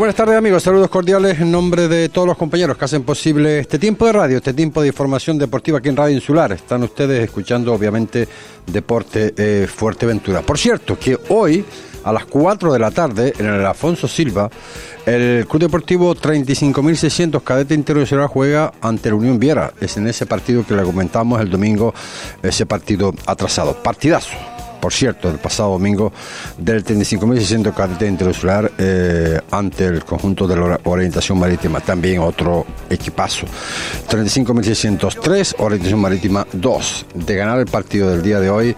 Buenas tardes amigos, saludos cordiales en nombre de todos los compañeros que hacen posible este tiempo de radio, este tiempo de información deportiva aquí en Radio Insular. Están ustedes escuchando obviamente Deporte eh, Fuerteventura. Por cierto, que hoy a las 4 de la tarde en el Alfonso Silva, el Club Deportivo 35.600 Cadete Internacional juega ante la Unión Viera. Es en ese partido que le comentamos el domingo, ese partido atrasado. Partidazo por cierto, el pasado domingo del 35.600 cadete interinsular eh, ante el conjunto de la orientación marítima, también otro equipazo. 35.603, orientación marítima 2. De ganar el partido del día de hoy,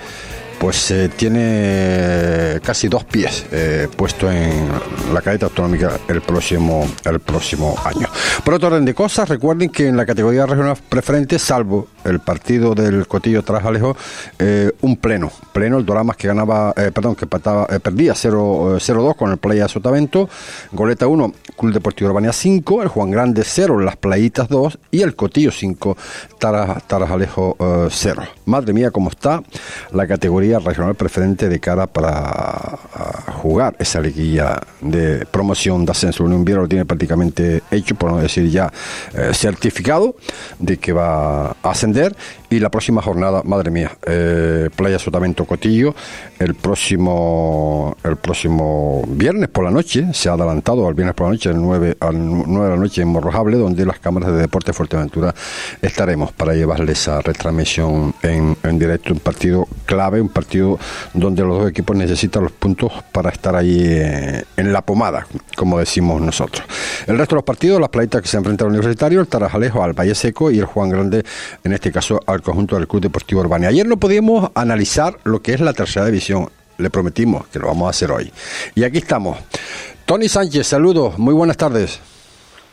pues eh, tiene casi dos pies eh, puesto en la cadeta autonómica el próximo, el próximo año. Por otro orden de cosas, recuerden que en la categoría regional preferente, salvo el partido del Cotillo tras Alejo, eh, un pleno, pleno, el Doramas que ganaba, perdón, que perdía 0-2 con el Playa Sotavento, Goleta 1, Club Deportivo Urbania 5, el Juan Grande 0, Las Playitas 2 y el Cotillo 5, Taras, Alejo 0. Madre mía, cómo está la categoría regional preferente de cara para jugar esa liguilla de promoción de ascenso. Un invierno lo tiene prácticamente hecho, por no decir ya eh, certificado, de que va a ascender. Y la próxima jornada, madre mía, eh, Playa Sotamento Cotillo, el próximo, el próximo viernes por la noche, se ha adelantado al viernes por la noche, al 9, al 9 de la noche en Morrojable, donde las cámaras de Deporte Fuerteventura estaremos para llevarles esa retransmisión en, en directo, un partido clave, un partido donde los dos equipos necesitan los puntos para estar ahí eh, en la pomada, como decimos nosotros. El resto de los partidos, las playitas que se enfrentan al Universitario, el Tarajalejo al Valle Seco y el Juan Grande, en este caso al conjunto del Club Deportivo Urbania. Ayer no podíamos analizar lo que es la tercera división, le prometimos que lo vamos a hacer hoy. Y aquí estamos. Tony Sánchez, saludos, muy buenas tardes.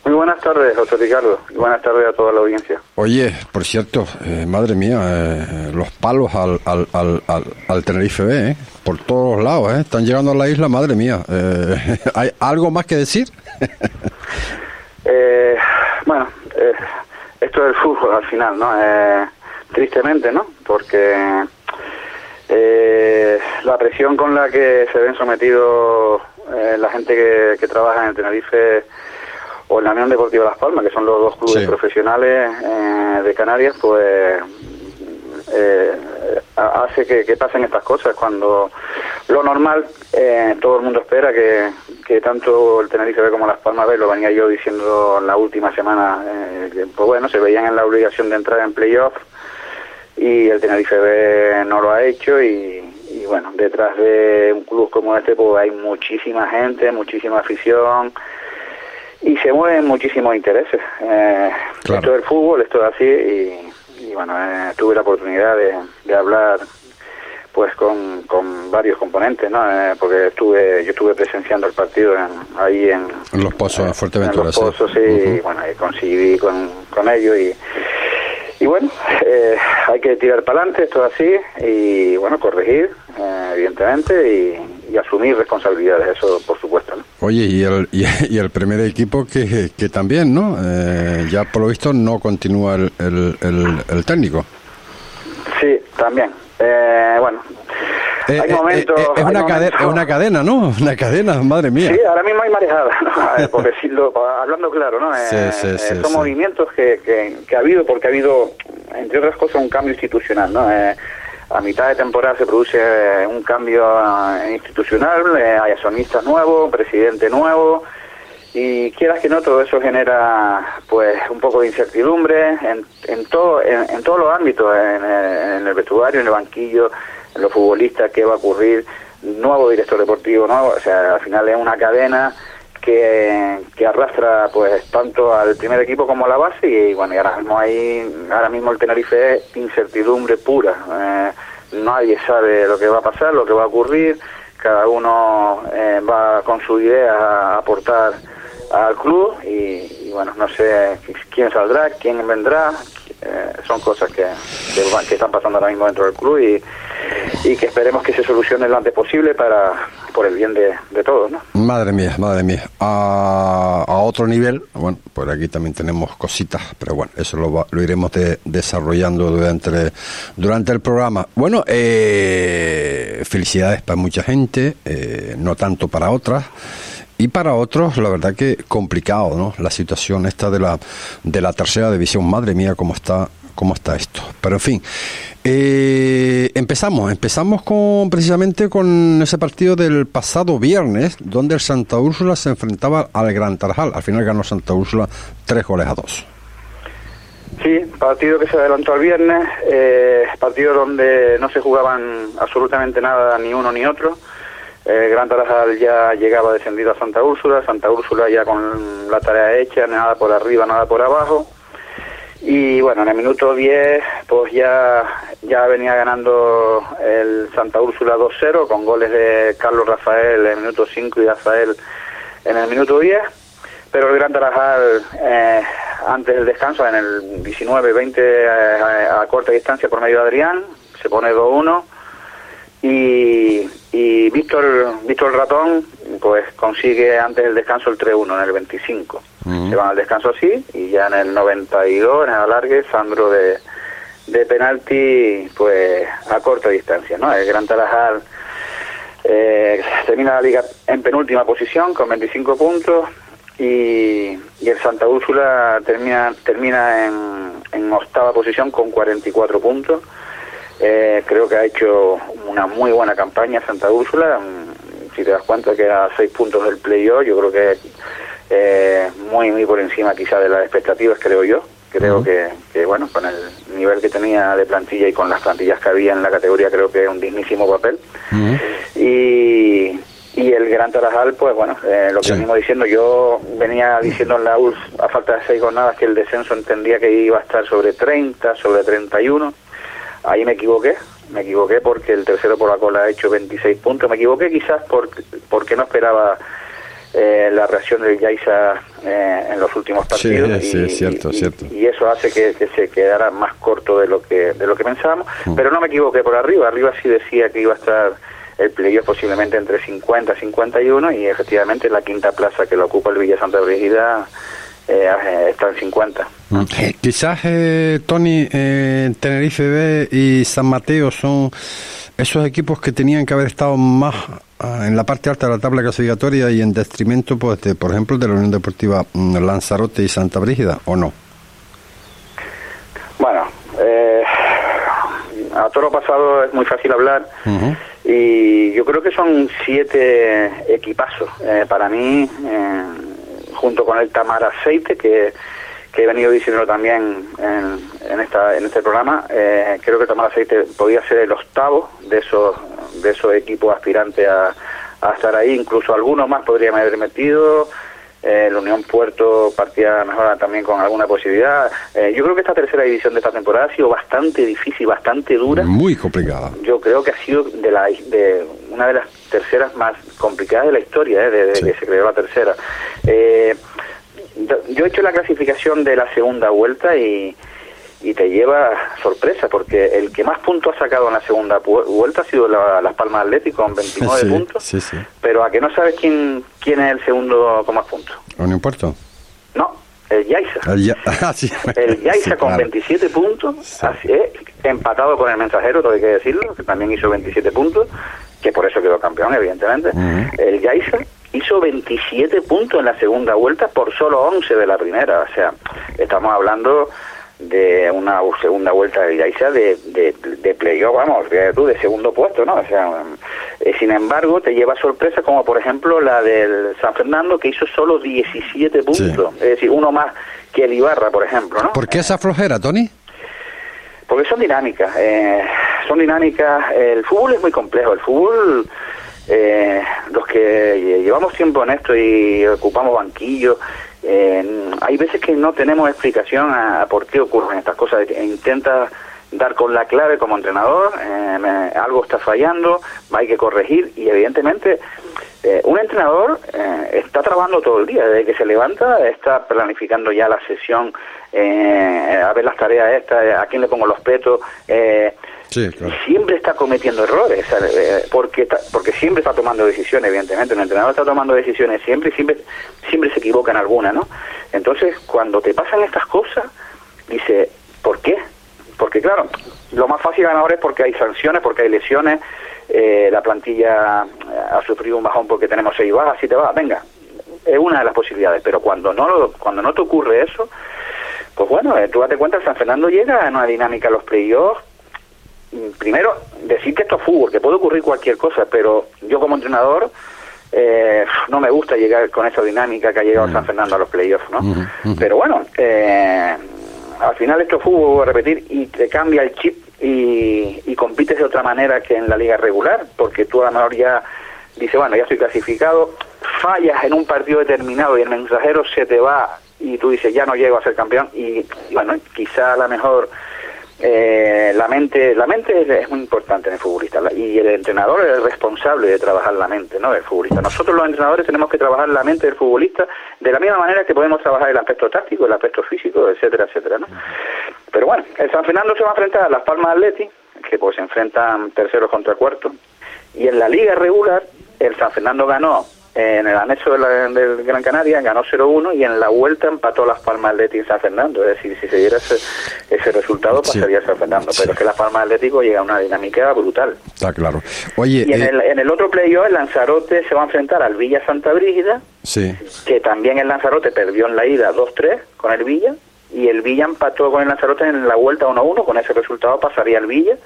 Muy buenas tardes, José Ricardo, y buenas tardes a toda la audiencia. Oye, por cierto, eh, madre mía, eh, los palos al, al, al, al, Tenerife B, eh, por todos lados, eh, están llegando a la isla, madre mía. Eh, ¿Hay algo más que decir? bueno, esto es el fútbol al final, ¿no? tristemente, ¿no? Porque la presión con la que se ven sometidos la gente que, que trabaja en Tenerife o en la Unión Deportiva Las Palmas, que son los dos clubes profesionales eh, de Canarias, pues eh, hace que, pasen estas cosas cuando lo normal eh, todo el mundo espera que, que, tanto el Tenerife B como Las Palmas B, lo venía yo diciendo en la última semana, que, pues bueno, se veían en la obligación de entrar en playoff y el Tenerife B no lo ha hecho y, y bueno, detrás de un club como este pues hay muchísima gente, muchísima afición, y se mueven muchísimos intereses. Eh, Esto es el fútbol, esto es así y, bueno, eh, tuve la oportunidad de, hablar pues con, con varios componentes, ¿no? Eh, porque estuve yo estuve presenciando el partido ahí en, Los Pozos, en Fuerteventura. En Los Pozos, sí, y bueno, y coincidí con, con ellos y, y bueno, eh, hay que tirar para adelante, esto es así, y bueno, corregir, evidentemente, y, y asumir responsabilidades, eso por supuesto. Oye, y el, y, el primer equipo que, que también, ¿no? Eh, ya por lo visto no continúa el, el, técnico. Sí, también. Eh, bueno, eh, hay momentos, es, una cadena, es una cadena, ¿no? Una cadena, madre mía. Sí, ahora mismo hay marejada, ¿no? por decirlo, hablando claro, ¿no? son movimientos que, que, que, ha habido, porque ha habido, entre otras cosas, un cambio institucional, ¿no? a mitad de temporada se produce eh, un cambio eh, institucional, eh, hay accionistas nuevos, presidente nuevo, y quieras que no, todo eso genera pues un poco de incertidumbre en, en, todo, en, todos los ámbitos, en, el vestuario, en el banquillo, en los futbolistas, qué va a ocurrir, nuevo director deportivo, nuevo, o sea, al final es una cadena que, que, arrastra pues tanto al primer equipo como a la base y bueno y ahora mismo hay ahora mismo el Tenerife es incertidumbre pura. Eh, nadie sabe lo que va a pasar lo que va a ocurrir. Cada uno eh, va con su idea a aportar al club y, bueno, no sé quién saldrá, quién vendrá, eh, son cosas que, que, están pasando ahora mismo dentro del club y, y que esperemos que se solucione lo antes posible para por el bien de, todos. ¿no? Madre mía, madre mía. A, otro nivel, bueno, por aquí también tenemos cositas, pero bueno, eso lo, lo iremos desarrollando durante, durante el programa. Bueno, eh, felicidades para mucha gente, eh, no tanto para otras. Y para otros, la verdad que complicado, ¿no? La situación esta de la, de la tercera división. Madre mía, cómo está, cómo está esto. Pero en fin, eh, empezamos, empezamos con precisamente con ese partido del pasado viernes, donde el Santa Úrsula se enfrentaba al Gran Tarajal. Al final ganó Santa Úrsula tres goles a dos. Sí, partido que se adelantó al viernes, eh, partido donde no se jugaban absolutamente nada ni uno ni otro eh, Gran Tarajal ya llegaba descendido a Santa Úrsula, Santa Úrsula ya con la tarea hecha, nada por arriba, nada por abajo. Y bueno, en el minuto 10 pues ya, ya venía ganando el Santa Úrsula 2-0 con goles de Carlos Rafael en el minuto 5 y Rafael en el minuto 10. Pero el Gran Tarajal eh, antes del descanso, en el 19-20 eh, a corta distancia por medio de Adrián, se pone 2-1 y, y Víctor, Víctor Ratón pues consigue antes del descanso el 3-1 en el 25. Se van al descanso así y ya en el 92, en el alargue, Sandro de, de penalti pues a corta distancia. ¿no? El Gran Tarajal eh, termina la liga en penúltima posición con 25 puntos y, y el Santa Úrsula termina, termina en, en octava posición con 44 puntos. Eh, creo que ha hecho una muy buena campaña Santa Úrsula. Mm, si te das cuenta que a seis puntos del playoff, yo creo que eh, muy, muy por encima quizá de las expectativas, creo yo. Creo que, bueno, con el nivel que tenía de plantilla y con las plantillas que había en la categoría, creo que es un dignísimo papel. Y, y el Gran Tarajal, pues bueno, eh, lo que venimos diciendo, yo venía diciendo en la URSS, a falta de seis jornadas, que el descenso entendía que iba a estar sobre 30, sobre 31 Ahí me equivoqué, me equivoqué porque el tercero por la cola ha hecho 26 puntos. Me equivoqué quizás porque, porque no esperaba eh, la reacción del Yaisa eh, en los últimos partidos. Sí, y, cierto, cierto. Y eso hace que, se quedara más corto de lo que, de lo que pensábamos. Mm. Pero no me equivoqué por arriba. Arriba sí decía que iba a estar el playoff posiblemente entre 50 y 51 y efectivamente la quinta plaza que lo ocupa el Villa Santa Brigida eh, está en 50. Quizás, eh, Tony, eh, Tenerife B y San Mateo son esos equipos que tenían que haber estado más ah, en la parte alta de la tabla clasificatoria y en detrimento, pues, de, por ejemplo, de la Unión Deportiva mm, Lanzarote y Santa Brígida, ¿o no? Bueno, eh, a todo lo pasado es muy fácil hablar. Y yo creo que son siete equipazos. para mí, junto con el Tamar Aceite, que, he venido diciendo también en, esta, en este programa, eh, creo que Tamar Aceite podía ser el octavo de esos, de esos equipos aspirantes a, estar ahí, incluso algunos más podrían haber metido. Eh, la Unión Puerto partía mejor también con alguna posibilidad. Eh, yo creo que esta tercera división de esta temporada ha sido bastante difícil, bastante dura. Muy complicada. Yo creo que ha sido de, la, de una de las terceras más complicadas de la historia, ¿eh? desde que se creó la tercera. Yo he hecho la clasificación de la segunda vuelta y, y te lleva sorpresa, porque el que más puntos ha sacado en la segunda vuelta ha sido Las Palmas Atlético con 29 puntos, pero a que no sabes quién quién es el segundo con más puntos. ¿No importa? No, el Yaisa. El, Yaisa, ah, con 27 puntos, así empatado con el Mensajero, todo hay que decirlo, que también hizo 27 puntos, que por eso quedó campeón, evidentemente. El Yaisa hizo 27 puntos en la segunda vuelta por solo 11 de la primera. O sea, estamos hablando de una segunda vuelta de Yaisa de, de, de playoff, vamos, tú, de segundo puesto, ¿no? O sea, eh, sin embargo, te lleva sorpresa como por ejemplo la del San Fernando que hizo solo 17 puntos, es decir, uno más que el Ibarra, por ejemplo, ¿no? ¿Por qué esa flojera, Tony? Porque son dinámicas, eh, son dinámicas, el fútbol es muy complejo, el fútbol... Eh, los que llevamos tiempo en esto y ocupamos banquillos, eh, hay veces que no tenemos explicación a, por qué ocurren estas cosas. E intenta dar con la clave como entrenador, eh, algo está fallando, hay que corregir y evidentemente eh, un entrenador eh, está trabajando todo el día, desde que se levanta está planificando ya la sesión, eh, a ver las tareas estas, a quién le pongo los petos, siempre está cometiendo errores, porque porque siempre está tomando decisiones, evidentemente, un entrenador está tomando decisiones siempre y siempre, siempre se equivoca en alguna, ¿no? Entonces, cuando te pasan estas cosas, dice, ¿por qué? Porque claro, lo más fácil ganador es porque hay sanciones, porque hay lesiones, eh, la plantilla eh, ha sufrido un bajón porque tenemos seis bajas, y te va, venga, es una de las posibilidades, pero cuando no cuando no te ocurre eso, pues bueno, eh, tú date cuenta, San Fernando llega a una dinámica a los playoffs. Mm, primero, decir que esto es fútbol, que puede ocurrir cualquier cosa, pero yo como entrenador no me gusta llegar con esa dinámica que ha llegado San Fernando a los playoffs, ¿no? Pero bueno, al final esto es fútbol, voy a repetir, y te cambia el chip y, y compites de otra manera que en la liga regular, porque tú a lo mejor ya dices, bueno, ya estoy clasificado, fallas en un partido determinado y el mensajero se te va y tú dices, ya no llego a ser campeón y, bueno, quizá a lo mejor eh, la mente la mente es, muy importante en el futbolista y el entrenador es el responsable de trabajar la mente no del futbolista. Nosotros los entrenadores tenemos que trabajar la mente del futbolista de la misma manera que podemos trabajar el aspecto táctico el aspecto físico etcétera etcétera no pero bueno el San Fernando se va a enfrentar a las Palmas Atleti que pues se enfrentan terceros contra cuarto y en la liga regular el San Fernando ganó en el anexo de del Gran Canaria ganó 0-1 y en la vuelta empató Las Palmas Atlético y San Fernando. Es decir, si se diera ese, ese resultado, pasaría San Fernando. Pero es que Las Palmas Atlético llega a una dinámica brutal. Está claro. Oye, y en, eh, el, en el otro playoff, el Lanzarote se va a enfrentar al Villa Santa Brígida, sí. que también el Lanzarote perdió en la ida 2-3 con el Villa, y el Villa empató con el Lanzarote en la vuelta 1-1. Con ese resultado pasaría el Villa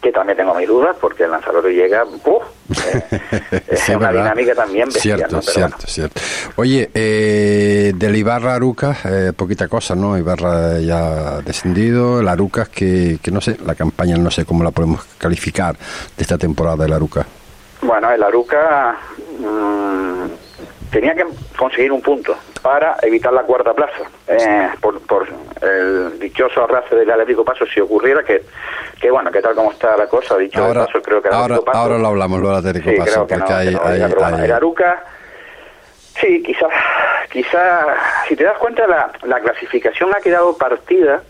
que también tengo mis dudas porque el Lanzarote llega eh, es una dinámica también bestial, cierto cierto cierto. Oye eh, del Ibarra Aruca eh, poquita cosa no Ibarra ya descendido el Arucas que, que no sé la campaña no sé cómo la podemos calificar de esta temporada del Aruca bueno el Aruca mmm, tenía que conseguir un punto para evitar la cuarta plaza. Eh, por, por, el dichoso arrastre del Atlético Paso, si ocurriera que, que bueno, que tal como está la cosa, dicho ahora, paso, creo que ahora, Paso, ahora lo hablamos, lo Atlético sí, Paso, creo porque no, hay, no hay, hay, El Aruca, sí, quizás, quizá, si te das cuenta, la, la clasificación ha quedado partida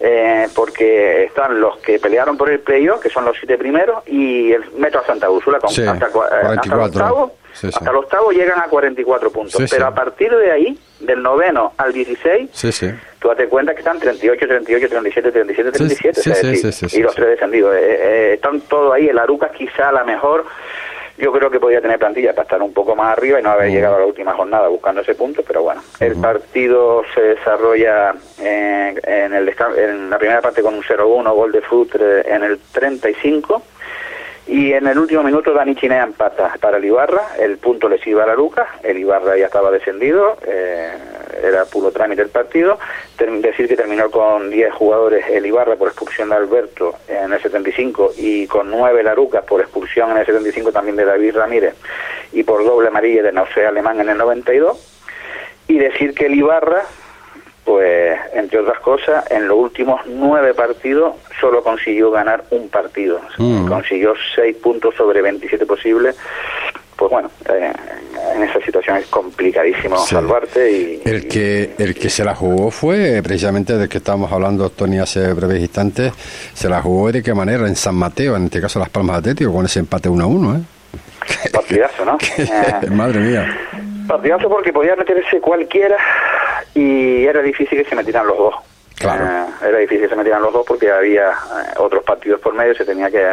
eh, porque están los que pelearon por el playoff, que son los siete primeros, y el Metro a Santa Úrsula con Sí, hasta, cua- eh, hasta el 44. octavo. Sí, sí. Hasta el octavo llegan a 44 puntos, pero a partir de ahí, del noveno al 16, sí sí tú date cuenta que están 38, 38, 37, 37, Sí, 37, sí, o sea, decir, y los tres descendidos. Eh, eh, están todos ahí, el Arucas quizá la mejor, yo creo que podría tener plantilla para estar un poco más arriba y no haber llegado a la última jornada buscando ese punto, pero bueno, el partido se desarrolla eh, en, el en la primera parte con un 0-1, gol de Futre en el 35. Y en el último minuto Dani Chinea empata para el Ibarra, el punto les iba a la Luca, el Ibarra ya estaba descendido, eh, era puro trámite el partido, decir que terminó con 10 jugadores el Ibarra por expulsión de Alberto en el 75 y con 9 Larucas por expulsión en el 75 también de David Ramírez y por doble amarilla de Nausea Alemán en el 92 y decir que el Ibarra pues entre otras cosas, en los últimos nueve partidos solo consiguió ganar un partido. Mm. Consiguió seis puntos sobre 27 posibles. Pues bueno, eh, en esa situación es complicadísimo Sí. salvarte y... El que, el que se la jugó fue precisamente del que estábamos hablando, Tony, hace breves instantes. Se la jugó de qué manera en San Mateo, en este caso Las Palmas Atlético, con ese empate 1 a 1. ¿eh? Partidazo, ¿no? Madre mía. partidazo porque podía meterse cualquiera y era difícil que se metieran los dos. Claro. Eh, era difícil que se metieran los dos porque había eh, otros partidos por medio, se tenía que,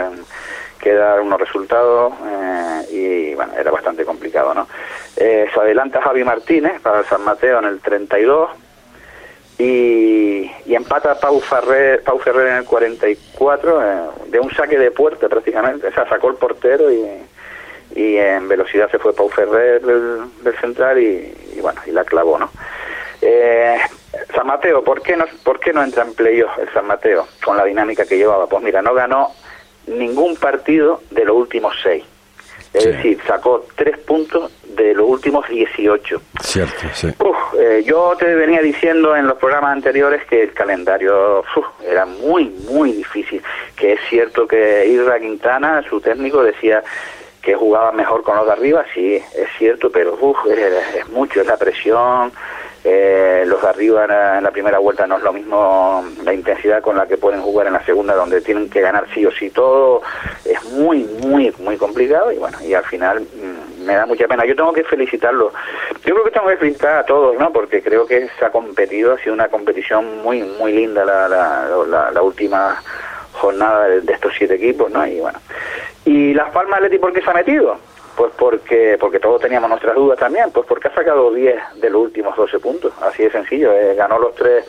que dar unos resultados eh, y bueno, era bastante complicado, ¿no? Eh, se adelanta Javi Martínez para el San Mateo en el 32 y, y empata Pau Ferrer, Pau Ferrer en el 44 eh, de un saque de puerta prácticamente, o sea, sacó el portero y, y en velocidad se fue Pau Ferrer del, del central y, y bueno, y la clavó, ¿no? Eh, San Mateo, ¿por qué, no, ¿por qué no entra en playoff el San Mateo con la dinámica que llevaba? Pues mira, no ganó ningún partido de los últimos seis. Es Sí. decir, sacó tres puntos de los últimos 18. Cierto, sí. Uf, eh, yo te venía diciendo en los programas anteriores que el calendario uf, era muy, muy difícil. Que es cierto que Isra Quintana, su técnico, decía que jugaba mejor con los de arriba, sí, es cierto, pero uf, es, mucho, es la presión, eh, los de arriba en la, primera vuelta no es lo mismo la intensidad con la que pueden jugar en la segunda, donde tienen que ganar sí o sí todo, es muy, muy, muy complicado y bueno, y al final mm, me da mucha pena. Yo tengo que felicitarlo, yo creo que tengo que felicitar a todos, ¿no? Porque creo que se ha competido, ha sido una competición muy, muy linda la, la, la última jornada de, estos siete equipos, ¿no? Y bueno. ¿Y Las Palmas Atleti por qué se ha metido? Pues porque porque todos teníamos nuestras dudas también, pues porque ha sacado 10 de los últimos 12 puntos, así de sencillo, eh, ganó los tres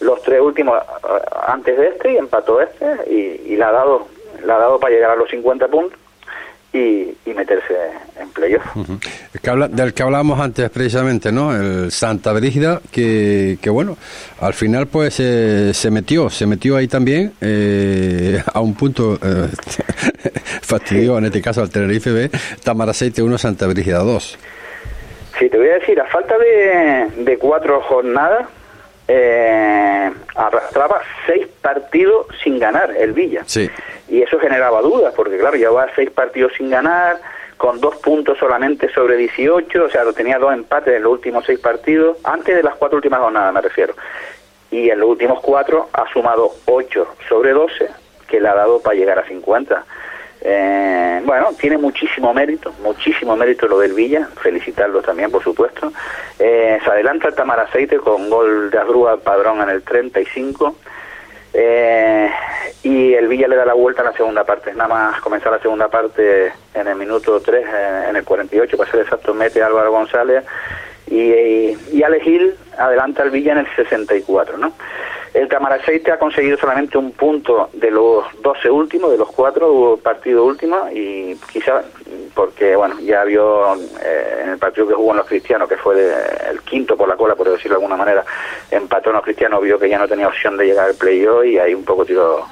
los tres últimos eh, antes de este y empató este y, y le ha dado le ha dado para llegar a los 50 puntos y, meterse en playoff. del que hablábamos antes precisamente, ¿no? El Santa Brígida, que, que bueno, al final pues eh, se metió, se metió ahí también eh, a un punto eh, fastidio, en este caso al Tenerife B, Tamaraceite 1, Santa Brígida 2. Sí, te voy a decir, a falta de, de cuatro jornadas, eh, arrastraba seis partidos sin ganar el Villa. Sí y eso generaba dudas, porque claro, llevaba seis partidos sin ganar, con dos puntos solamente sobre 18, o sea, tenía dos empates en los últimos seis partidos, antes de las cuatro últimas jornadas me refiero. Y en los últimos cuatro ha sumado ocho sobre 12, que le ha dado para llegar a 50. Eh, bueno, tiene muchísimo mérito, muchísimo mérito lo del Villa, felicitarlo también, por supuesto. Eh, se adelanta el Tamaraceite con gol de Adrúa Padrón en el 35. Eh, y el Villa le da la vuelta en la segunda parte. Nada más comenzar la segunda parte en el minuto 3, eh, en el 48, para ser exacto, mete Álvaro González y, y, y adelanta el Villa en el 64, ¿no? El Camaraceite ha conseguido solamente un punto de los 12 últimos, de los cuatro partidos últimos, y quizá porque, bueno, ya vio eh, en el partido que jugó en los cristianos, que fue el quinto por la cola, por decirlo de alguna manera, empató en los cristianos, vio que ya no tenía opción de llegar al playoff y ahí un poco tiró,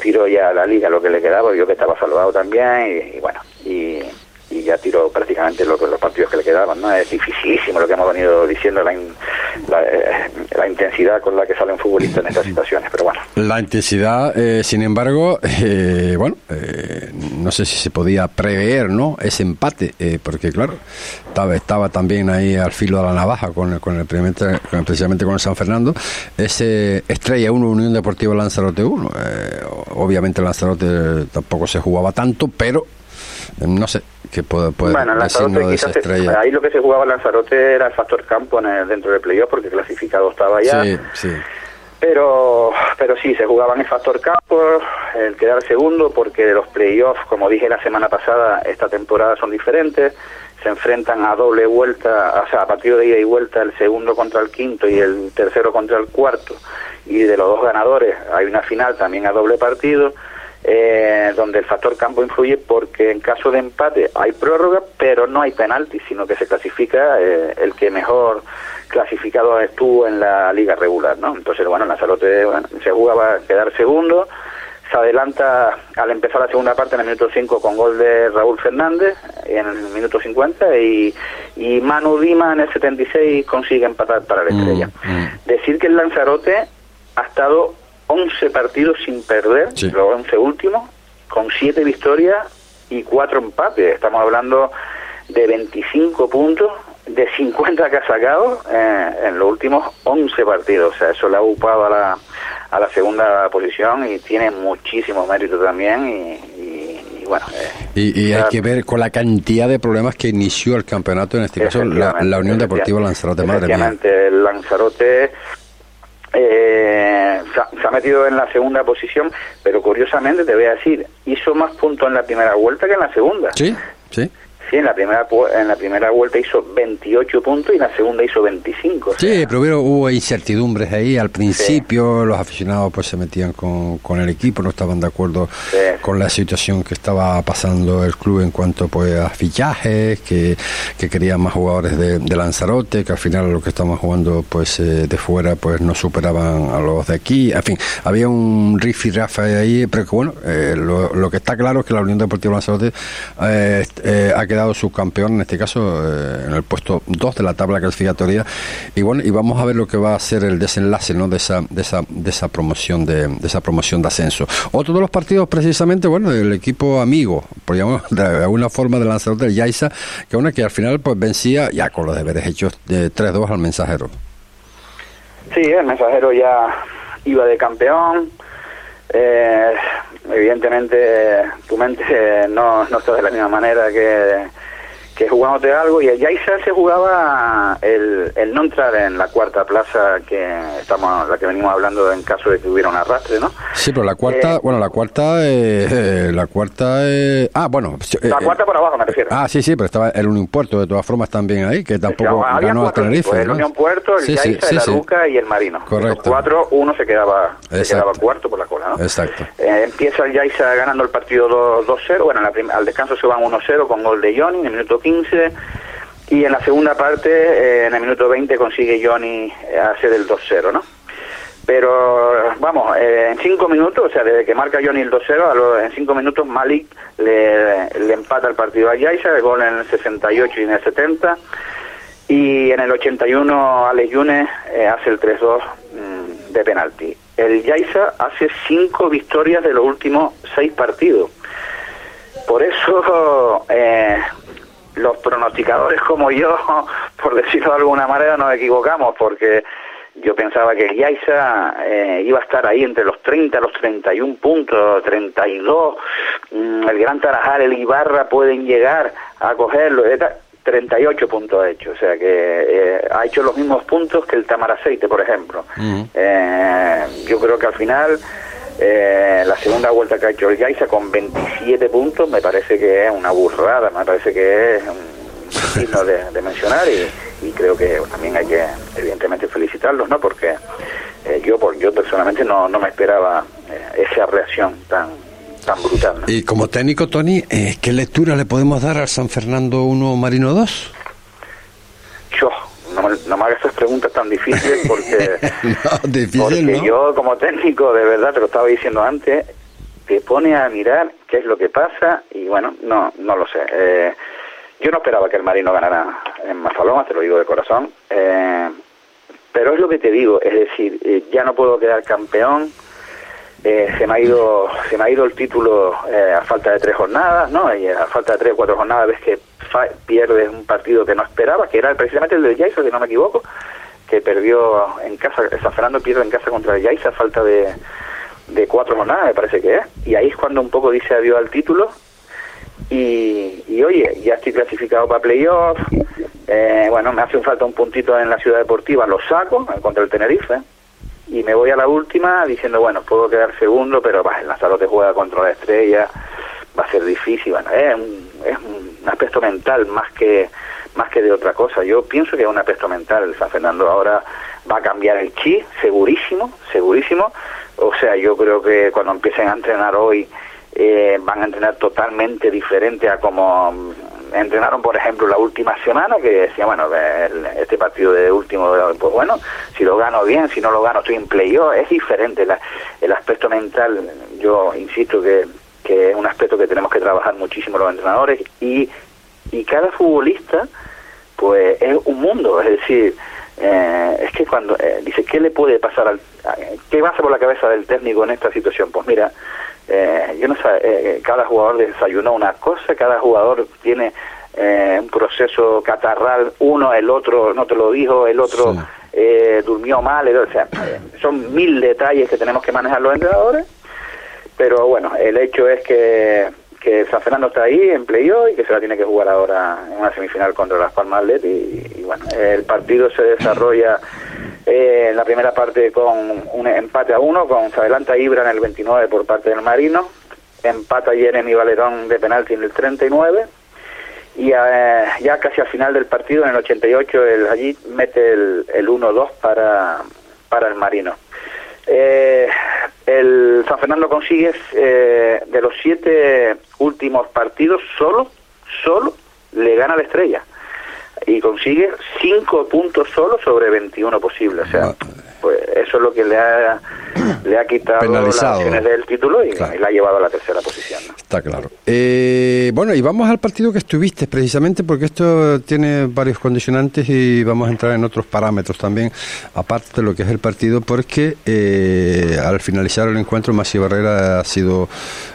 tiró ya a la liga lo que le quedaba, vio que estaba salvado también, y bueno, y y ya tiró prácticamente lo, los partidos que le quedaban. ¿no? Es dificilísimo lo que hemos venido diciendo, la, eh, la, intensidad con la que sale un futbolista en estas situaciones, pero bueno. La intensidad, eh, sin embargo, eh, bueno, no sé si se podía prever ¿no? ese empate, porque claro, estaba, estaba también ahí al filo de la navaja con, con, el, precisamente con el San Fernando, ese Estrella 1, Unión Deportiva Lanzarote 1. obviamente Lanzarote tampoco se jugaba tanto, pero no sé, ¿qué puede, puede bueno, Lanzarote ahí lo que se jugaba Lanzarote era el factor campo en dentro del playoff porque clasificado estaba ya. Sí, sí. Pero, pero sí, se jugaban el factor campo, el quedar segundo, porque los playoffs, como dije la semana pasada, esta temporada son diferentes, se enfrentan a doble vuelta, o sea, a partido de ida y vuelta, el segundo contra el quinto y el tercero contra el cuarto, y de los dos ganadores hay una final también a doble partido, eh, donde el factor campo influye porque en caso de empate hay prórroga, pero no hay penalti, sino que se clasifica eh, el que mejor clasificado estuvo en la liga regular, ¿no? Entonces, bueno, Lanzarote bueno, se jugaba a quedar segundo, se adelanta al empezar la segunda parte en el minuto 5 con gol de Raúl Fernández en el minuto 50 y, y Manu Dima en el 76 consigue empatar para la mm, estrella. Mm. Decir que el Lanzarote ha estado 11 partidos sin perder, los 11 últimos, con 7 victorias y 4 empates. Estamos hablando de 25 puntos de 50 que ha sacado eh, en los últimos 11 partidos. O sea, eso le ha ocupado a la, a la segunda posición y tiene muchísimo mérito también. Y, bueno. Eh, y, hay que ver con la cantidad de problemas que inició el campeonato, en este caso la, Unión Deportiva Lanzarote. Madre mía. Lanzarote eh, se, ha, metido en la segunda posición, pero curiosamente te voy a decir, hizo más puntos en la primera vuelta que en la segunda. Sí, sí. Sí, en la primera en la primera vuelta hizo 28 puntos y en la segunda hizo 25. Sí, pero hubo, incertidumbres ahí al principio, los aficionados pues se metían con, con, el equipo, no estaban de acuerdo con la situación que estaba pasando el club en cuanto pues a fichajes, que, que querían más jugadores de, Lanzarote, que al final lo que estaban jugando pues eh, de fuera pues no superaban a los de aquí, en fin, había un riff y rafa ahí, pero que bueno, eh, lo, lo, que está claro es que la Unión Deportiva Lanzarote eh, ha quedado quedado subcampeón, en este caso, eh, en el puesto 2 de la tabla clasificatoria. Y bueno, y vamos a ver lo que va a ser el desenlace ¿no? de, esa, de, esa, de esa promoción de, esa promoción de ascenso. Otro de los partidos, precisamente, bueno, del equipo amigo, por de alguna forma de lanzador del Yaisa, que una que al final pues vencía ya con los deberes hechos de 3-2 al mensajero. Sí, el mensajero ya iba de campeón. Eh, evidentemente tu mente no, no está de la misma manera que que jugándote algo y ya se jugaba el, el no entrar en la cuarta plaza que estamos la que venimos hablando en caso de que hubiera un arrastre no sí pero la cuarta eh, bueno la cuarta eh, la cuarta eh, ah bueno la cuarta por abajo me refiero. ah sí sí pero estaba el Unión Puerto de todas formas también ahí que tampoco ganó a Tenerife el Unión Puerto el sí, el Aruca y el Marino. Correcto. los cuatro uno se quedaba se quedaba cuarto por la cola ¿no? exacto. Empieza el Yaiza ganando el partido 2-0 bueno al descanso se van 1-0 con gol de Johnny en el minuto 15 y en la segunda parte, eh, en el minuto 20, consigue Johnny eh, hacer el 2-0, ¿no? Pero vamos, eh, en cinco minutos, o sea, desde que marca Johnny el 2-0, en cinco minutos Malik le, empata el partido a Yaisa, el gol en el 68 y en el 70. Y en el 81 Alex Yunes hace el 3-2 mm, de penalti. El Yaisa hace cinco victorias de los últimos seis partidos. Por eso eh, los pronosticadores como yo, por decirlo de alguna manera, nos equivocamos porque yo pensaba que Yaiza eh, iba a estar ahí entre los 30, los 31 puntos, 32. Mm, el Gran Tarajal, el Ibarra pueden llegar a cogerlo. 38 puntos ha hecho, o sea que eh, ha hecho los mismos puntos que el Tamaraceite, por ejemplo. eh, yo creo que al final eh, la segunda vuelta que ha hecho el Gaisa con 27 puntos me parece que es una burrada, me parece que es un signo de, mencionar y, creo que también hay que evidentemente felicitarlos, ¿no? Porque eh, yo por, yo personalmente no, no me esperaba eh, esa reacción tan tan brutal. Y como técnico, Tony, eh, ¿qué lectura le podemos dar al San Fernando 1 Marino 2? Yo, no, me hagas esas preguntas tan difíciles porque, porque yo como técnico, de verdad, te lo estaba diciendo antes, te pone a mirar qué es lo que pasa y bueno, no, no lo sé. Eh, yo no esperaba que el Marino ganara en Mazaloma, te lo digo de corazón, eh, pero es lo que te digo, es decir, eh, ya no puedo quedar campeón, se me ha ido se me ha ido el título a falta de tres jornadas, ¿no? Y a falta de tres o cuatro jornadas ves que pierde un partido que no esperaba, que era precisamente el de Yaiza, si no me equivoco, que perdió en casa, San Fernando pierde en casa contra el Yaiza, falta de, de cuatro jornadas, me parece que es, y ahí es cuando un poco dice adiós al título, y, oye, ya estoy clasificado para playoff, eh, bueno, me hace falta un puntito en la ciudad deportiva, lo saco eh, contra el Tenerife, y me voy a la última diciendo, bueno, puedo quedar segundo, pero bah, el Lanzarote juega contra la estrella, va a ser difícil, bueno, es un, es un aspecto mental más que más que de otra cosa. Yo pienso que es un aspecto mental. El San Fernando ahora va a cambiar el chi, segurísimo, segurísimo. O sea, yo creo que cuando empiecen a entrenar hoy eh, van a entrenar totalmente diferente a como entrenaron, por ejemplo, la última semana, que decía, bueno, este partido de último, pues bueno, si lo gano bien, si no lo gano estoy en playoff, es diferente el aspecto mental. Yo insisto que que es un aspecto que tenemos que trabajar muchísimo los entrenadores y, y cada futbolista pues es un mundo, es decir, eh, es que cuando eh, dice, ¿qué le puede pasar al... ¿Qué pasa por la cabeza del técnico en esta situación? Pues mira, eh, yo no sé, cada jugador desayunó una cosa, cada jugador tiene un proceso catarral, uno, el otro no te lo dijo, el otro durmió mal, o sea, son mil detalles que tenemos que manejar los entrenadores pero bueno, el hecho es que, que San Fernando está ahí en playoff y que se la tiene que jugar ahora en una semifinal contra Las Palmas y, bueno, el partido se desarrolla eh, en la primera parte con un empate a uno, con se adelanta Ibra en el 29 por parte del Marino, empata Jeremy Valerón de penalti en el 39 y eh, ya casi al final del partido, en el 88, el, allí mete el, el 1-2 para, para el Marino. Eh, el San Fernando consigue eh, de los siete últimos partidos solo, solo le gana la estrella y consigue cinco puntos solo sobre 21 posibles. O sea, pues eso es lo que le ha, le ha quitado Penalizado. las opciones del título y, Claro. y la ha llevado a la tercera posición. ¿no? Está claro. Eh, bueno, y vamos al partido que estuviste, precisamente porque esto tiene varios condicionantes y vamos a entrar en otros parámetros también, aparte de lo que es el partido, porque eh, al finalizar el encuentro, Masi Barrera ha sido,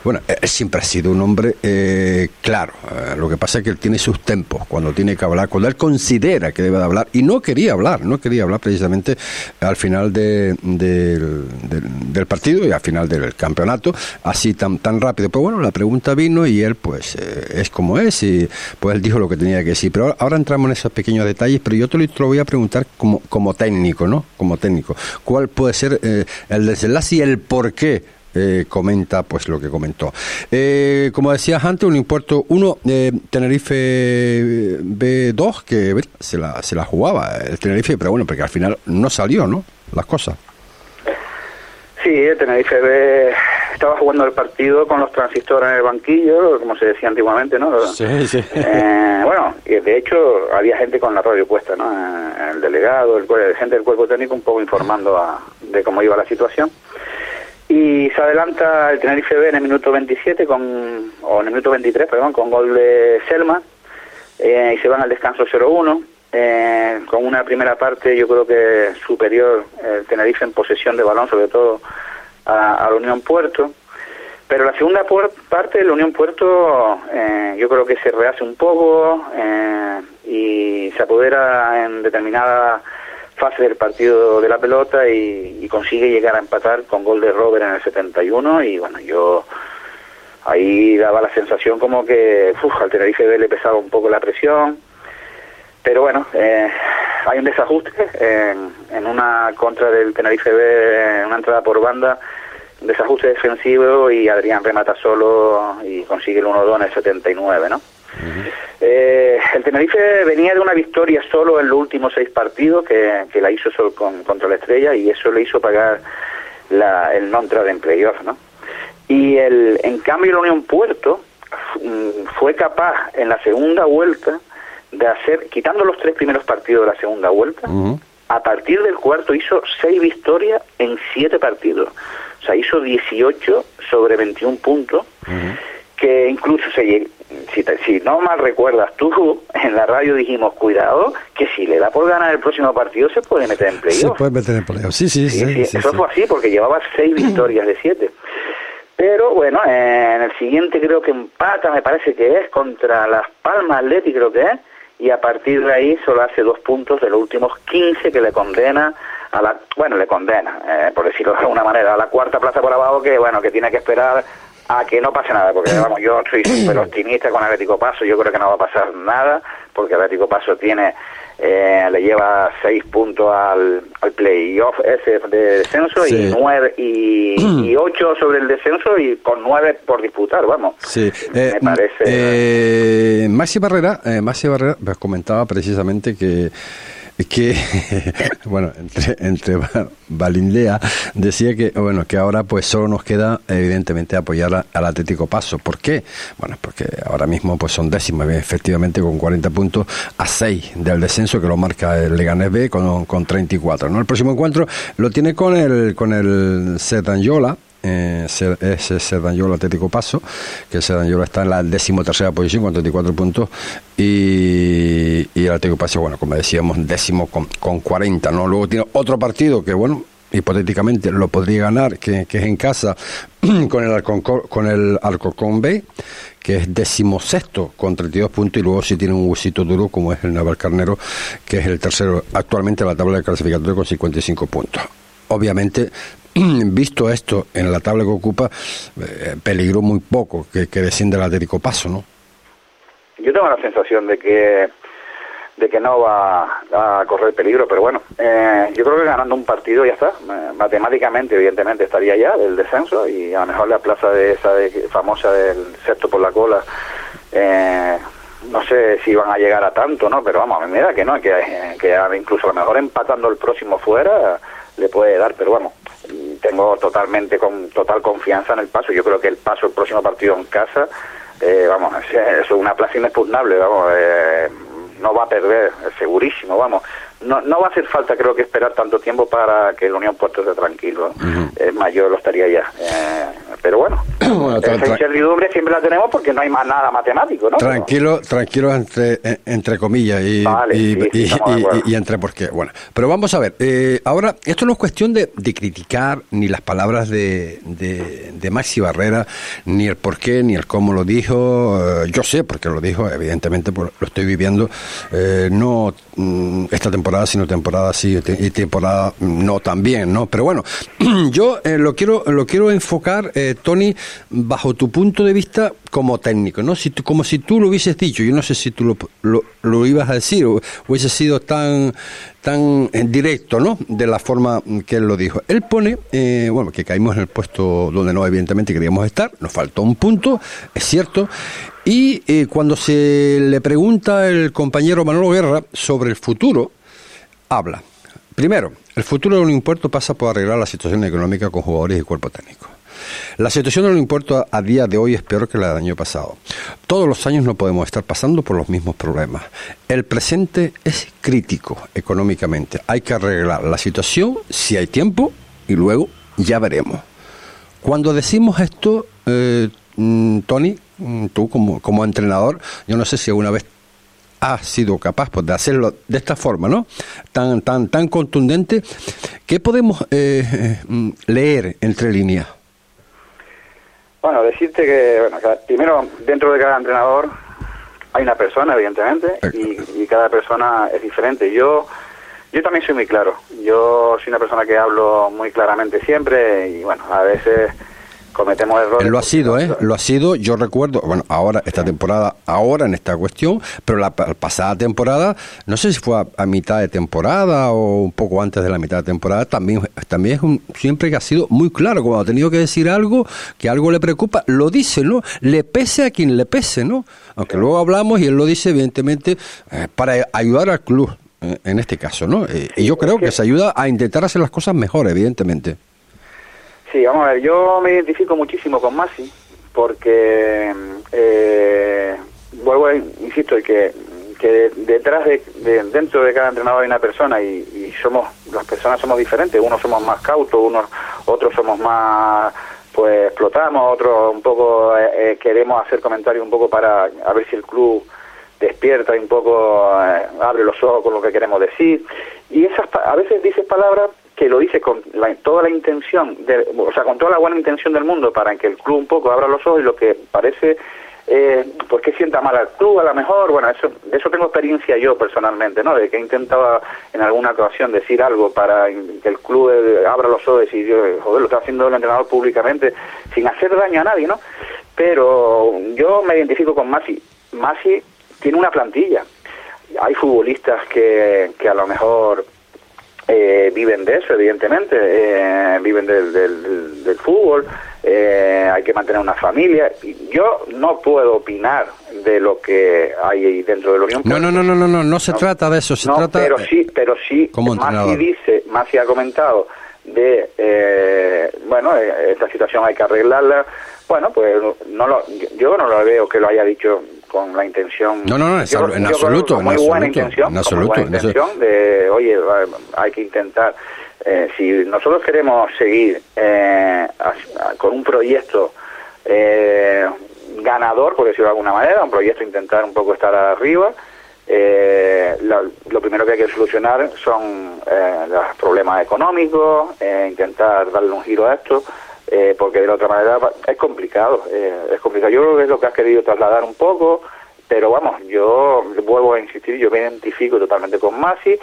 bueno, él siempre ha sido un hombre eh, claro. Eh, lo que pasa es que él tiene sus tempos cuando tiene que hablar, cuando él considera que debe de hablar, y no quería hablar, no quería hablar precisamente al final de- del, partido y al final del campeonato, así tan, tan rápido. Pero bueno, la pregunta vino y él pues eh, es como es y pues él dijo lo que tenía que decir. Pero ahora, entramos en esos pequeños detalles, pero yo te lo, voy a preguntar como, como técnico, ¿no? Como técnico. ¿Cuál puede ser eh, el desenlace y el por qué? eh, comenta pues lo que comentó. Eh, como decías antes, un impuesto 1, eh, Tenerife eh, B2, que se la, se la jugaba el Tenerife, pero bueno, porque al final no salió, ¿no? Las cosas. Sí, el Tenerife B estaba jugando el partido con los transistores en el banquillo, como se decía antiguamente, ¿no? sí. Eh, bueno, y de hecho había gente con la radio puesta, ¿no? Eh, El delegado, el, cuer- gente del cuerpo técnico un poco informando a- de cómo iba la situación. Y se adelanta el Tenerife B en el minuto 27, con, o en el minuto 23, perdón, con gol de Selma, eh, y se van al descanso 0-1, eh, con una primera parte yo creo que superior el Tenerife en posesión de balón, sobre todo a, la Unión Puerto. Pero la segunda parte, la Unión Puerto, eh, yo creo que se rehace un poco eh, y se apodera en determinada fase del partido de la pelota y, y consigue llegar a empatar con gol de Robert en el 71 y bueno, yo ahí daba la sensación como que uf, al Tenerife le pesaba un poco la presión, pero bueno, eh, hay un desajuste en, en una contra del Tenerife B, en una entrada por banda, un desajuste defensivo y Adrián remata solo y consigue el 1-2 en el 79, ¿no? Eh, el Tenerife venía de una victoria solo en los últimos seis partidos que, que la hizo solo con, contra la Estrella y eso le hizo pagar la, el no entrar en playoff, ¿no? Y el, en cambio la Unión Puerto mm, fue capaz en la segunda vuelta de hacer, quitando los tres primeros partidos de la segunda vuelta, a partir del cuarto hizo seis victorias en siete partidos. O sea, hizo 18 sobre 21 puntos, que incluso se si, te- si no mal recuerdas tú, en la radio dijimos, cuidado, que si le da por ganar el próximo partido se puede meter en Se playoff. puede meter en playoff. Sí, sí, Sí, sí. sí, sí, eso fue así porque llevaba seis victorias de siete. Pero bueno, eh, en el siguiente creo que empata, me parece que es, contra Las Palmas Atleti creo que es, y a partir de ahí solo hace dos puntos de los últimos 15 que le condena a la, bueno, le condena, eh, por decirlo de alguna manera, a la cuarta plaza por abajo que bueno, que tiene que esperar a que no pase nada, porque vamos, yo soy súper optimista con Atlético Paso, yo creo que no va a pasar nada, porque Atlético Paso tiene, eh, le lleva seis puntos al, al playoff ese de descenso Sí. y nueve y, y ocho sobre el descenso y con nueve por disputar, vamos. Sí, eh, me parece. eh, Maxi Barrera, eh, Maxi Barrera pues, comentaba precisamente que que bueno entre entre Balindea decía que bueno que ahora pues solo nos queda evidentemente apoyar al Atlético Paso ¿por qué? bueno porque ahora mismo pues son décimas efectivamente con 40 puntos a 6 del descenso que lo marca el Leganés B con, con 34 ¿no? el próximo encuentro lo tiene con el con el eh, Se- es el Sedanyola Atlético Paso, que el Sedanyola está en la decimotercera posición con 34 puntos y, el Atlético Paso, bueno, como decíamos, décimo con, con 40, ¿no? Luego tiene otro partido que, bueno, hipotéticamente lo podría ganar, que, es en casa con el, con el Alcorcón B, que es decimosexto con 32 puntos y luego sí tiene un huesito duro como es el Naval Carnero, que es el tercero actualmente en la tabla de clasificatoria con 55 puntos. Obviamente, visto esto en la tabla que ocupa, eh, peligró muy poco que, que descienda el Atlético Paso, ¿no? Yo tengo la sensación de que de que no va a correr peligro, pero bueno, eh, yo creo que ganando un partido ya está. Eh, matemáticamente, evidentemente, estaría ya del descenso y a lo mejor la plaza de esa de, famosa del sexto por la cola, eh, no sé si van a llegar a tanto, ¿no? Pero vamos, a mí me da que no, que, que incluso a lo mejor empatando el próximo fuera le puede dar, pero vamos, tengo totalmente con total confianza en el paso. Yo creo que el paso, el próximo partido en casa, eh, vamos, es, es una plaza inexpugnable, vamos. Eh, no va a perder, segurísimo, vamos. No, no va a hacer falta, creo que esperar tanto tiempo para que el Unión Puerto esté tranquilo. Uh mayor lo estaría ya. Eh, pero bueno, esa incertidumbre siempre la tenemos porque no hay más nada matemático, ¿no? Tranquilo, tranquilo entre, entre comillas y, y, entre por qué. Bueno, pero vamos a ver, eh, ahora, esto no es cuestión de, criticar ni las palabras de, de, Maxi Barrera, ni el por qué, ni el cómo lo dijo. Eh, yo sé porque lo dijo, evidentemente lo estoy viviendo, no mm, esta temporada, sino temporada sí y temporada no también, ¿no? Pero bueno, yo lo quiero lo quiero enfocar, eh, Tony, bajo tu punto de vista como técnico, ¿no? Si tú, como si tú lo hubieses dicho, yo no sé si tú lo, lo, ibas a decir o hubiese sido tan tan eh, directo, ¿no? De la forma que él lo dijo. Él pone, eh, bueno, que caímos en el puesto donde no evidentemente queríamos estar, nos faltó un punto, es cierto, y cuando se le pregunta el compañero Manolo Guerra sobre el futuro, habla. Primero, el futuro de un impuesto pasa por arreglar la situación económica con jugadores y cuerpo técnico. La situación de un impuesto a día de hoy es peor que la del año pasado. Todos los años no podemos estar pasando por los mismos problemas. El presente es crítico económicamente. Hay que arreglar la situación si hay tiempo y luego ya veremos. Cuando decimos esto, eh, mm, Tony, mm, tú como, como entrenador, yo no sé si alguna vez ha sido capaz pues, de hacerlo de esta forma, ¿no? Tan, tan, tan contundente. ¿Qué podemos eh, eh, leer entre líneas? Bueno, decirte que, bueno, primero, dentro de cada entrenador hay una persona, evidentemente, y, cada persona es diferente. Yo, yo también soy muy claro. Yo soy una persona que hablo muy claramente siempre y, bueno, a veces cometemos errores. Lo ha sido, ¿eh? Lo ha sido, yo recuerdo, bueno, ahora, esta temporada, ahora en esta cuestión, pero la pasada temporada, no sé si fue a, mitad de temporada o un poco antes de la mitad de temporada, también, también es un, siempre que ha sido muy claro, cuando ha tenido que decir algo, que algo le preocupa, lo dice, ¿no? Le pese a quien le pese, ¿no? Aunque luego hablamos y él lo dice, evidentemente, eh, para ayudar al club, eh, en este caso, ¿no? Eh, y yo creo que se ayuda a intentar hacer las cosas mejor, evidentemente. Sí, vamos a ver, yo me identifico muchísimo con Masi porque, eh, vuelvo, insisto, que, que detrás de, dentro de cada entrenador hay una persona y, somos, las personas somos diferentes, unos somos más cautos, unos, otros somos más, pues explotamos, otros un poco eh, eh, queremos hacer comentarios un poco para a ver si el club despierta y un poco abre los ojos con lo que queremos decir. Y esas a veces dices palabras que lo dice con toda la intención, de, o sea, con toda la buena intención del mundo para que el club un poco abra los ojos y lo que parece, eh, pues que sienta mal al club a lo mejor, bueno, eso, de eso tengo experiencia yo personalmente, ¿no? De que he intentado en alguna ocasión decir algo para que el club eh, abra los ojos y, joder, lo está haciendo el entrenador públicamente sin hacer daño a nadie, ¿no? Pero yo me identifico con Masi. Masi tiene una plantilla. Hay futbolistas que, que a lo mejor eh, viven de eso, evidentemente, eh, viven del, del, fútbol, eh, hay que mantener una familia. Yo no puedo opinar de lo que hay dentro de la Unión. No, no, no, no, no, no, no se trata de eso, se trata. Pero sí, pero sí, Masi dice, Masi ha comentado de, bueno, esta situación hay que arreglarla. Bueno, pues no lo, yo no lo veo que lo haya dicho con la intención. No, no, no, en, absoluto, muy buena intención, buena intención de, oye, hay que intentar. Eh, si nosotros queremos seguir eh, con un proyecto eh, ganador, por decirlo de alguna manera, un proyecto intentar un poco estar arriba, lo, primero que hay que solucionar son los problemas económicos, intentar darle un giro a esto. Eh, porque de la otra manera es complicado, eh, es complicado. Yo creo que es lo que has querido trasladar un poco, pero vamos, yo vuelvo a insistir, yo me identifico totalmente con Masi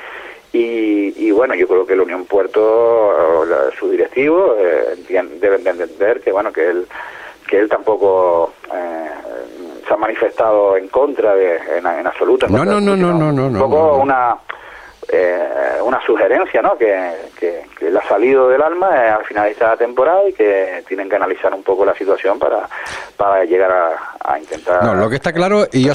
y, bueno, yo creo que la Unión Puerto, su directivo, eh, deben de entender que bueno, que él, que él tampoco se ha manifestado en contra de, en, absoluto. No, no, no, no, no, no, Un poco una eh, una sugerencia ¿no? Que, que, le ha salido del alma al finalizar la temporada y que tienen que analizar un poco la situación para, para llegar a, intentar no lo que está claro y yo,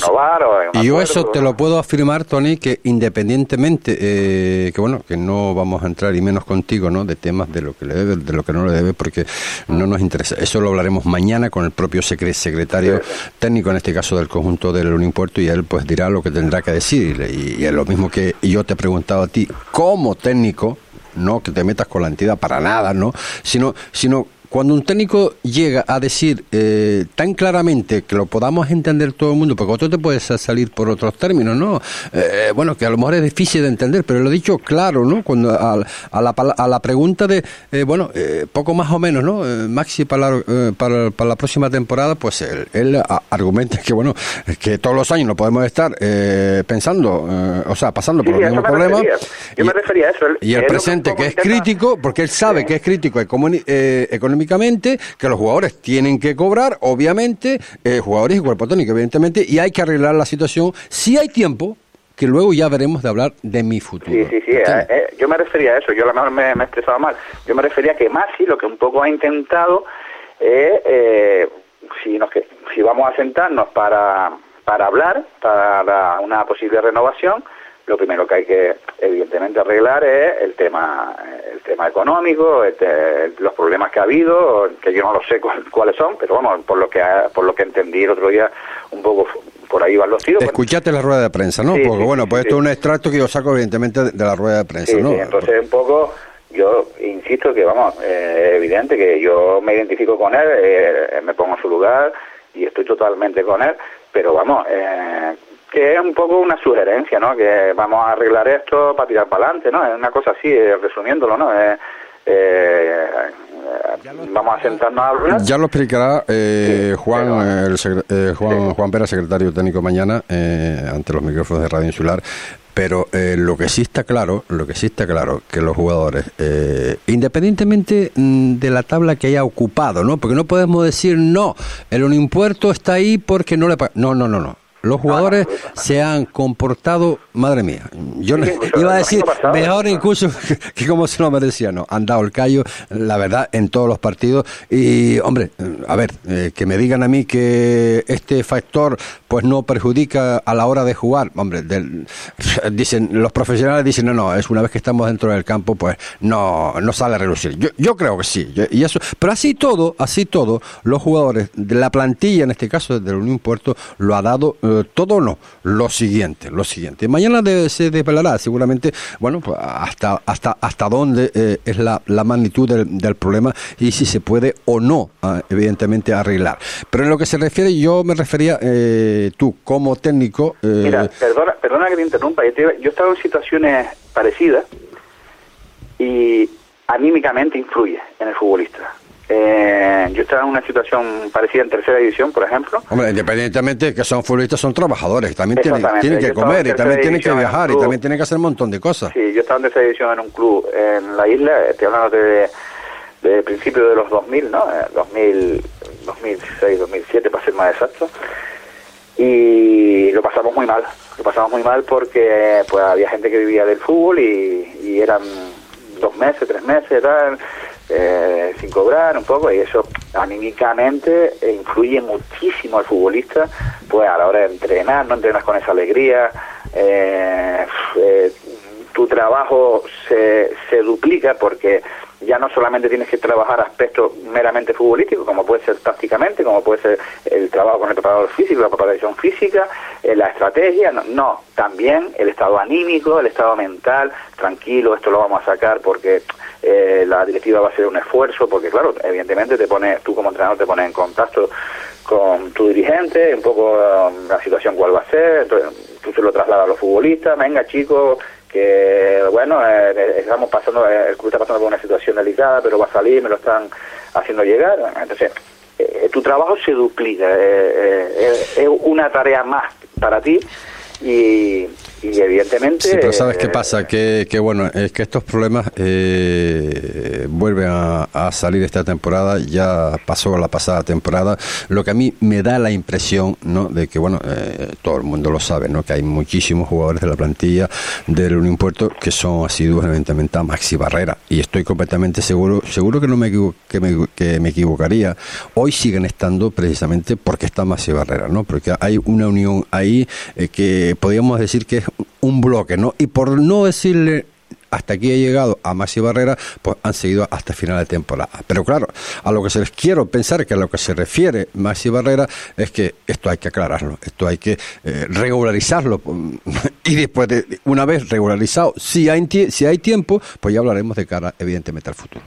y yo eso te lo puedo afirmar Tony que independientemente eh, que bueno que no vamos a entrar y menos contigo no de temas de lo que le debe de lo que no le debe porque no nos interesa. Eso lo hablaremos mañana con el propio secretario técnico en este caso del conjunto del Unimpuerto y él pues dirá lo que tendrá que decir y, es lo mismo que yo te he a ti como técnico no que te metas con la entidad para nada, ¿no? Sino, sino cuando un técnico llega a decir eh, tan claramente que lo podamos entender todo el mundo, porque otro te puedes salir por otros términos, ¿no? Eh, bueno, que a lo mejor es difícil de entender, pero lo he dicho claro, ¿no? Cuando a, la, a la pregunta de, eh, bueno, poco más o menos, ¿no? Maxi para la, para, la próxima temporada, pues él, argumenta que, bueno, que todos los años no podemos estar pensando, o sea, pasando por los mismos problemas. Yo me refería a eso. y el presente, que es crítico, porque él sabe que es crítico económicamente que los jugadores tienen que cobrar, obviamente, eh, jugadores y cuerpo técnico, evidentemente, y hay que arreglar la situación si hay tiempo, que luego ya veremos de hablar de mi futuro. Sí, sí, sí. Eh, eh, yo me refería a eso, yo a lo mejor me, me, he expresado mal. Yo me refería a que Masi lo que un poco ha intentado es, si, nos, si vamos a sentarnos para, para hablar, para una posible renovación, lo primero que hay que evidentemente arreglar es el tema el tema económico los problemas que ha habido que yo no lo sé cuáles son pero bueno por lo que por lo que entendí el otro día un poco por ahí van los tiros escuchaste la rueda de prensa no porque bueno pues esto es un extracto que yo saco evidentemente de la rueda de prensa no entonces un poco yo insisto que vamos eh, evidente que yo me identifico con él eh, me pongo en su lugar y estoy totalmente con él pero vamos eh, que es un poco una sugerencia, ¿no? Que vamos a arreglar esto para tirar para adelante, ¿no? Es una cosa así, eh, resumiéndolo, ¿no? Eh, eh, vamos a sentarnos a hablar. Ya lo explicará Juan, el, Juan, Juan Pera, secretario técnico mañana, ante los micrófonos de Radio Insular. Pero lo que sí está claro, lo que sí está claro, que los jugadores, independientemente mm, de la tabla que haya ocupado, ¿no? Porque no podemos decir, no, el impuesto está ahí porque no le... No, no, no, no los jugadores se han comportado, madre mía, yo iba a decir mejor incluso que, como se lo merecía, no, han dado el callo, la verdad, en todos los partidos y, hombre, a ver, eh, que me digan a mí que este factor pues no perjudica a la hora de jugar, hombre, dicen, los profesionales dicen, no, no, es una vez que estamos dentro del campo, pues no, no sale a relucir. Yo, yo creo que sí, y eso, pero así todo, así todo, los jugadores de la plantilla, en este caso del Unión Puerto, lo ha dado eh, todo no, lo siguiente, lo siguiente. Mañana se desvelará seguramente, bueno, pues hasta, hasta, hasta dónde eh, es la, magnitud del, problema y si se puede o no, ah, evidentemente, arreglar. Pero en lo que se refiere, yo me refería, eh, tú como técnico... Mira, perdona, perdona que te interrumpa, yo he estado en situaciones parecidas y anímicamente influye en el futbolista. Eh, yo estaba en una situación parecida en tercera división, por ejemplo. Hombre, independientemente de que son futbolistas, son trabajadores, también tienen, tienen que comer y también tienen que viajar y también tienen que hacer un montón de cosas. Sí, yo estaba en tercera división en un club en la isla, estoy hablando de, de principios de los 2000, ¿no? 2000, 2006, 2007, para ser más exacto. Y lo pasamos muy mal, lo pasamos muy mal porque pues había gente que vivía del fútbol y, y eran dos meses, tres meses, tal eh, sin cobrar un poco y eso anímicamente influye muchísimo al futbolista pues a la hora de entrenar, no entrenas con esa alegría, eh, eh, tu trabajo se, se duplica porque ya no solamente tienes que trabajar aspectos meramente futbolísticos, como puede ser tácticamente, como puede ser el trabajo con el preparador físico, la preparación física, la estrategia, no, no, también el estado anímico, el estado mental, tranquilo, esto lo vamos a sacar porque eh, la directiva va a hacer un esfuerzo, porque claro, evidentemente te pone, tú como entrenador te pones en contacto con tu dirigente, un poco um, la situación cuál va a ser, entonces, tú se lo trasladas a los futbolistas, venga chicos, que bueno, eh, estamos pasando, eh, el club está pasando por una situación delicada, pero va a salir, me lo están haciendo llegar, entonces tu trabajo se duplica, es una tarea más para ti y y evidentemente... Sí, pero ¿sabes qué pasa? Que, que bueno, es que estos problemas eh, vuelven a, salir esta temporada, ya pasó la pasada temporada, lo que a mí me da la impresión, ¿no? De que, bueno, eh, todo el mundo lo sabe, ¿no? Que hay muchísimos jugadores de la plantilla del Unión Puerto que son asiduos evidentemente a Maxi Barrera, y estoy completamente seguro, seguro que no me, que me, que me equivocaría, hoy siguen estando precisamente porque está Maxi Barrera, ¿no? Porque hay una unión ahí eh, que podríamos decir que es un bloque, ¿no? Y por no decirle hasta aquí he llegado a Maxi Barrera, pues han seguido hasta final de temporada. Pero claro, a lo que se les quiero pensar que a lo que se refiere Maxi Barrera es que esto hay que aclararlo, esto hay que eh, regularizarlo y después de una vez regularizado, si hay, si hay tiempo, pues ya hablaremos de cara evidentemente al futuro.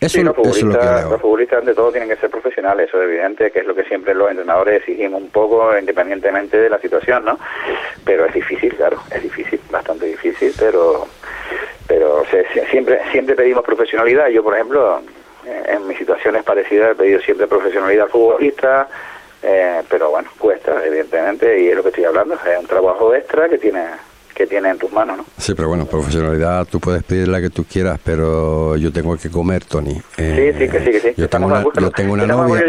Eso, los, futbolistas, los futbolistas ante todo tienen que ser profesionales, eso es evidente, que es lo que siempre los entrenadores exigimos un poco independientemente de la situación, ¿no? Pero es difícil, claro, es difícil, bastante difícil, pero pero siempre siempre pedimos profesionalidad. Yo, por ejemplo, en mis situaciones parecidas he pedido siempre profesionalidad al futbolista, eh, pero bueno, cuesta, evidentemente, y es lo que estoy hablando, es un trabajo extra que tiene que tiene en tus manos, ¿no? Sí, pero bueno, profesionalidad tú puedes pedir la que tú quieras, pero yo tengo que comer, Tony. Eh, sí, sí, que sí, que sí. Yo tengo una, yo tengo una novia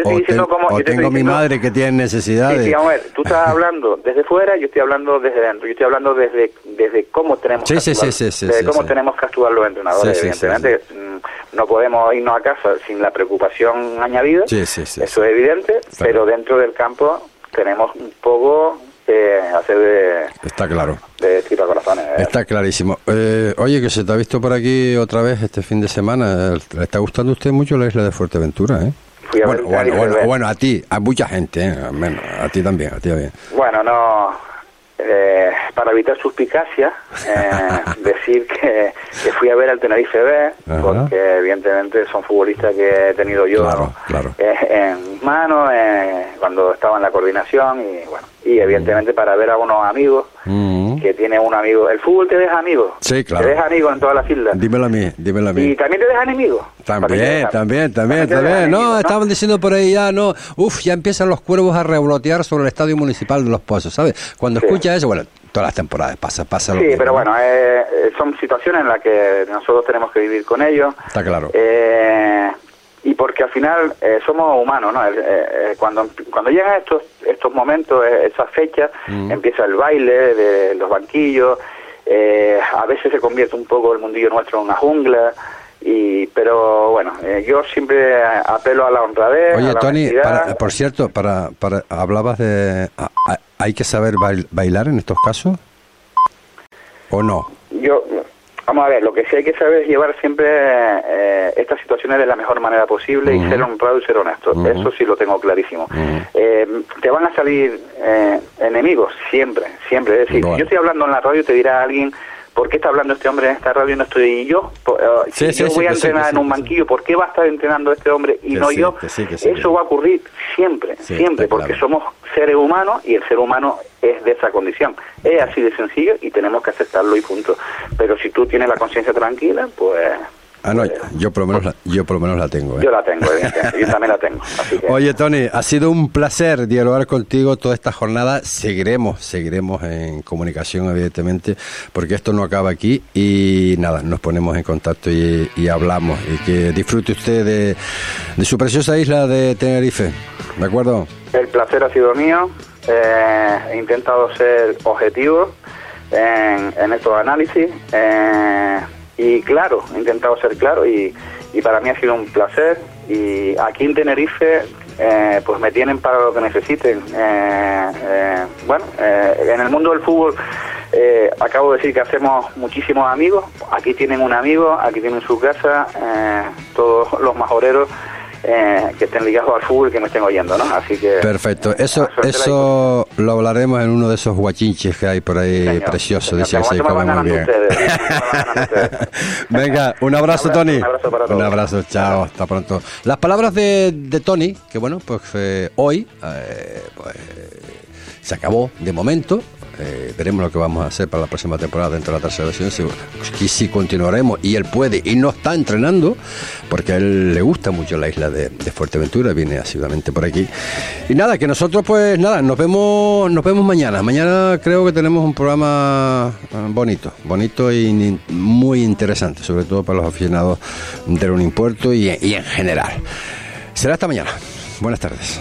o, tengo mi madre que tiene necesidades. Sí, sí, vamos a ver, tú estás hablando desde fuera, yo estoy hablando desde dentro, yo estoy hablando desde desde cómo tenemos que actuar, desde cómo tenemos que actuar los entrenadores, evidentemente. Mm, no podemos irnos a casa sin la preocupación añadida, eso es evidente, pero dentro del campo tenemos un poco hacer de... Está claro. De corazones. ¿eh? Está clarísimo. Eh, oye, que se te ha visto por aquí otra vez este fin de semana. ¿Le está gustando a usted mucho la isla de Fuerteventura, eh? bueno, bueno, bueno, a ti, a mucha gente, ¿eh? a ti también, a ti también. Bueno, no, eh, para evitar suspicacia, eh, decir que, fui a ver al Tenerife B, porque evidentemente son futbolistas que he tenido yo eh, en mis manos cuando estaba en la coordinación y bueno, y evidentemente para ver a unos amigos mm. que tiene un amigo. El fútbol te deja amigos. Sí, claro. Te deja amigos en todas las islas. Dímelo a mí, dímelo a mí. Y también te deja enemigos. También, también, también, también. No, estaban diciendo por ahí ya, no, uf, ya empiezan los cuervos a revolotear sobre el estadio municipal de Los Pozos, ¿sabes? Cuando escucha eso, bueno, todas las temporadas pasa, pasa Sí, pero bueno, eh, eh, son situaciones en las que nosotros tenemos que vivir con ellos. Está claro. Eh, y porque al final eh, somos humanos, ¿no? Eh, eh, cuando cuando llegan estos estos momentos, esas fechas, mm. empieza el baile de los banquillos, a veces se convierte un poco el mundillo nuestro en una jungla, y pero bueno, yo siempre apelo a la honradez. Oye, Tony, por cierto, para, para hablabas de... ¿Hay que saber bailar en estos casos? ¿O no? Yo Vamos a ver, lo que sí hay que saber es llevar siempre eh, estas situaciones de la mejor manera posible y ser honrado y ser honesto. Eso sí lo tengo clarísimo. Eh, te van a salir eh, enemigos, siempre, siempre. Es decir, yo estoy hablando en la radio, te dirá alguien ¿por qué está hablando este hombre en esta radio y no estoy yo? si yo voy a entrenar en un banquillo, ¿por qué va a estar entrenando este hombre y no yo? Eso va a ocurrir siempre, siempre, porque somos seres humanos y el ser humano es de esa condición. Es así de sencillo y tenemos que aceptarlo y punto. Pero si tú tienes la conciencia tranquila, pues Ah, no, yo por lo menos la, yo por lo menos la tengo. ¿eh? Yo la tengo, yo también la tengo. Oye, Tony, ha sido un placer dialogar contigo toda esta jornada. Seguiremos, seguiremos en comunicación, evidentemente, porque esto no acaba aquí. Y nada, nos ponemos en contacto y, hablamos. Y que disfrute usted de, su preciosa isla de Tenerife. ¿De acuerdo? El placer ha sido mío. Eh, he intentado ser objetivo en, en estos análisis. Eh, y claro, he intentado ser claro y, y para mí ha sido un placer. Y aquí en Tenerife, eh, pues me tienen para lo que necesiten. Eh, eh, bueno, en el mundo del fútbol, acabo de decir que hacemos muchísimos amigos. Aquí tienen un amigo, aquí tienen su casa, todos los majoreros eh, que estén ligados al fútbol y que me estén oyendo, ¿no? Así que... Perfecto. Eso eso lo hablaremos en uno de esos guachinches que hay por ahí preciosos. Dice que se come muy bien. Venga, un abrazo, Tony. Un abrazo para todos. Un abrazo, chao, hasta pronto. Las palabras de, de Tony, que bueno, pues eh, hoy eh, pues, se acabó de momento. Eh, veremos lo que vamos a hacer para la próxima temporada dentro de la tercera versión. Si, si continuaremos y él puede y no está entrenando, porque a él le gusta mucho la isla de, Fuerteventura, viene asiduamente por aquí. Y nada, que nosotros pues nada, nos vemos, nos vemos mañana. Mañana creo que tenemos un programa eh, bonito, bonito y muy interesante, sobre todo para los aficionados del Unimpuerto y, y en general. Será hasta mañana. Buenas tardes.